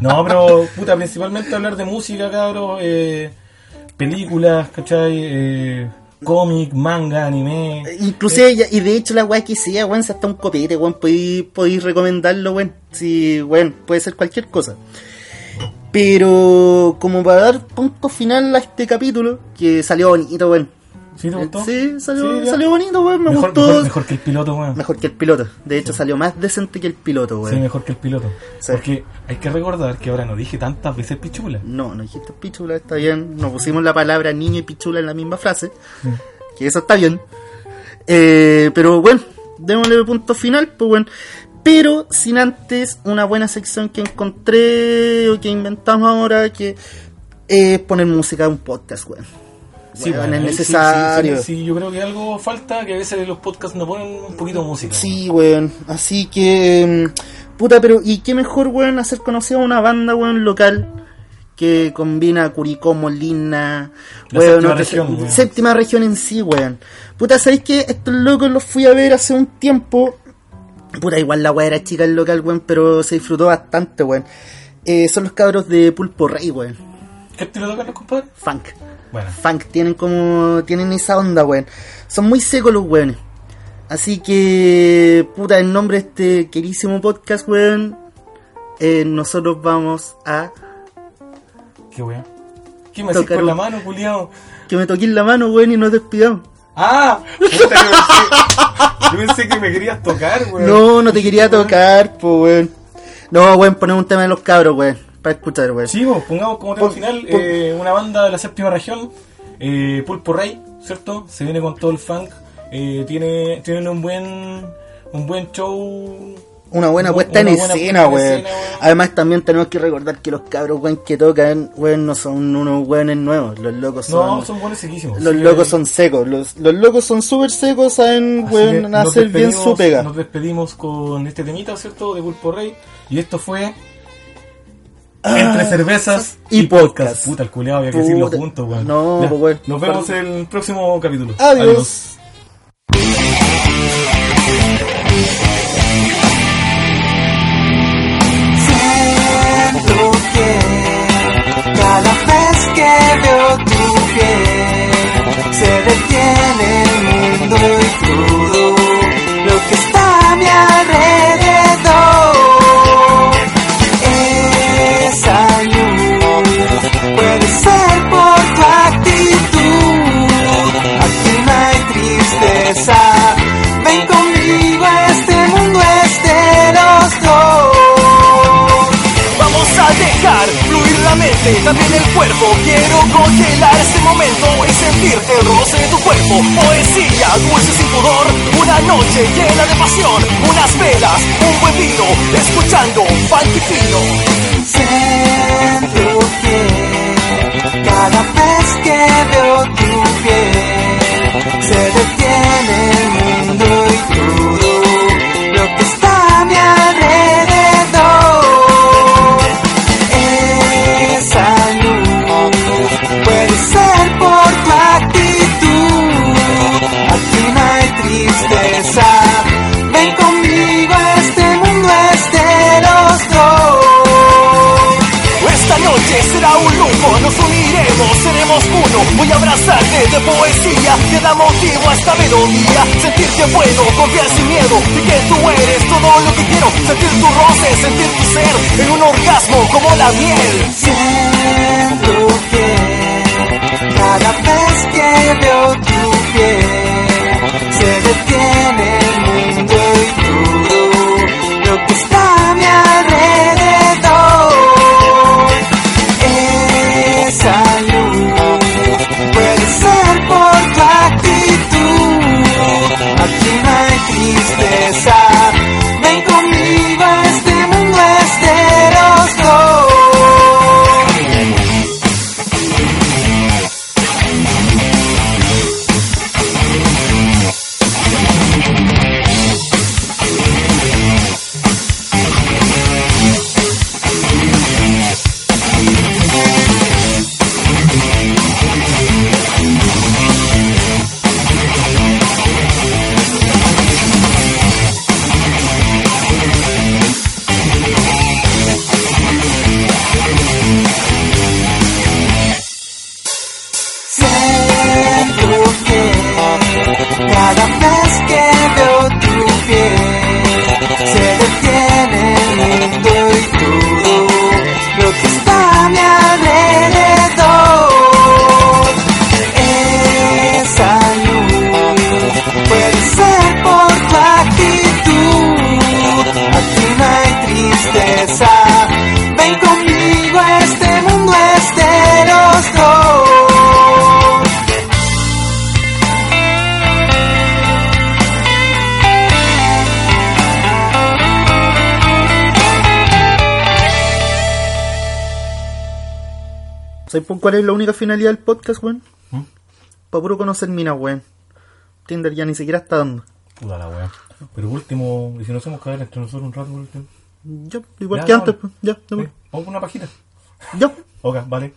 No, pero, puta, principalmente hablar de música, cabros. Eh, películas, ¿cachai? Eh, cómic, manga, anime. Inclusive, ya- y de hecho la weá que sea, weón, si hasta un copete, weón, podéis, podéis recomendarlo, weón. Si, weón, puede ser cualquier cosa. Pero, como para dar punto final a este capítulo, que salió bonito, weón. ¿Sí te gustó? Sí, salió, Sí, salió bonito, weón, me mejor, gustó. Mejor, mejor que el piloto, weón. Mejor que el piloto. De hecho, salió más decente que el piloto, weón. Sí, mejor que el piloto. Sí. Porque hay que recordar que ahora no dije tantas veces pichula. No, no dijiste pichula, está bien. Nos pusimos la palabra niño y pichula en la misma frase. Que eso está bien. Eh, pero bueno, démosle punto final, pues bueno. Pero sin antes una buena sección que encontré o que inventamos ahora, que es poner música a un podcast, weón. Sí, bueno, es necesario. Sí, sí, sí, yo creo que algo falta, que a veces los podcasts no ponen un poquito de música. Sí, weón. Así que. mm, Puta, pero ¿y qué mejor, weón, hacer conocida una banda, weón, local? Que combina Curicó, Molina, La weón, séptima otra- región, weón. séptima región en sí, weón. Puta, ¿sabéis que estos locos los fui a ver hace un tiempo? Puta, igual la weá era chica el local, weón, pero se disfrutó bastante, weón. Eh, son los cabros de Pulpo Rey, weón. ¿Qué estilo tocan los compadres? Funk. Bueno, Funk, tienen como. tienen esa onda, weón. Son muy secos los weones. Así que, puta, en nombre de este querísimo podcast, weón, eh, nosotros vamos a. qué weón. ¿Qué me Tocar con la mano, culiao? Que me toquen la mano, weón, y nos despidamos. ¡Ah! Yo, pensé, que me querías tocar, weón. No, no te quería tocar, po, weón. No, weón, ponemos un tema de los cabros, weón, para escuchar, weón. Sí, pues, pongamos como tema final eh, una banda de la séptima región, eh, Pulpo Rey, ¿cierto? Se viene con todo el funk, eh, tiene, tienen un buen, un buen show. Una buena Una puesta en buena escena, weón. Además, también tenemos que recordar que los cabros, weón, que tocan, weón, no son unos weones nuevos. Los locos son. No, son buenos sequísimos. Los Sí, locos eh, son secos, los, los locos son súper secos, saben, weón, hacer bien su pega. Nos despedimos con este temita, ¿cierto? De Pulpo Rey. Y esto fue. Ah, Entre cervezas y podcast. Puta, el culeado, había que decirlo Puta. juntos, weón. No, Ya, pues, weón. Nos vemos en el próximo capítulo. Adiós. Siento que cada vez que veo tu piel se detiene el mundo y todo quiero congelar este momento y sentir el roce de tu cuerpo. Poesía, dulce sin pudor, una noche llena de pasión, unas velas, un buen vino, escuchando funky fino. Siento que cada vez que Voy a abrazarte de poesía que da motivo a esta melodía. Sentirte bueno, confiar sin miedo y que tú eres todo lo que quiero. Sentir tu roce, sentir tu ser en un orgasmo como la miel. Siento que cada vez que veo la única finalidad del podcast, weón? ¿Mm? Para puro conocer minas, weón. Tinder ya ni siquiera está dando. Puta la wea. Pero último, y si nos hacemos caer entre nosotros un rato por último. Igual Ya, que no. antes, pues. Ya, Sí, ya, Pongo una pajita. ya. Ok, vale.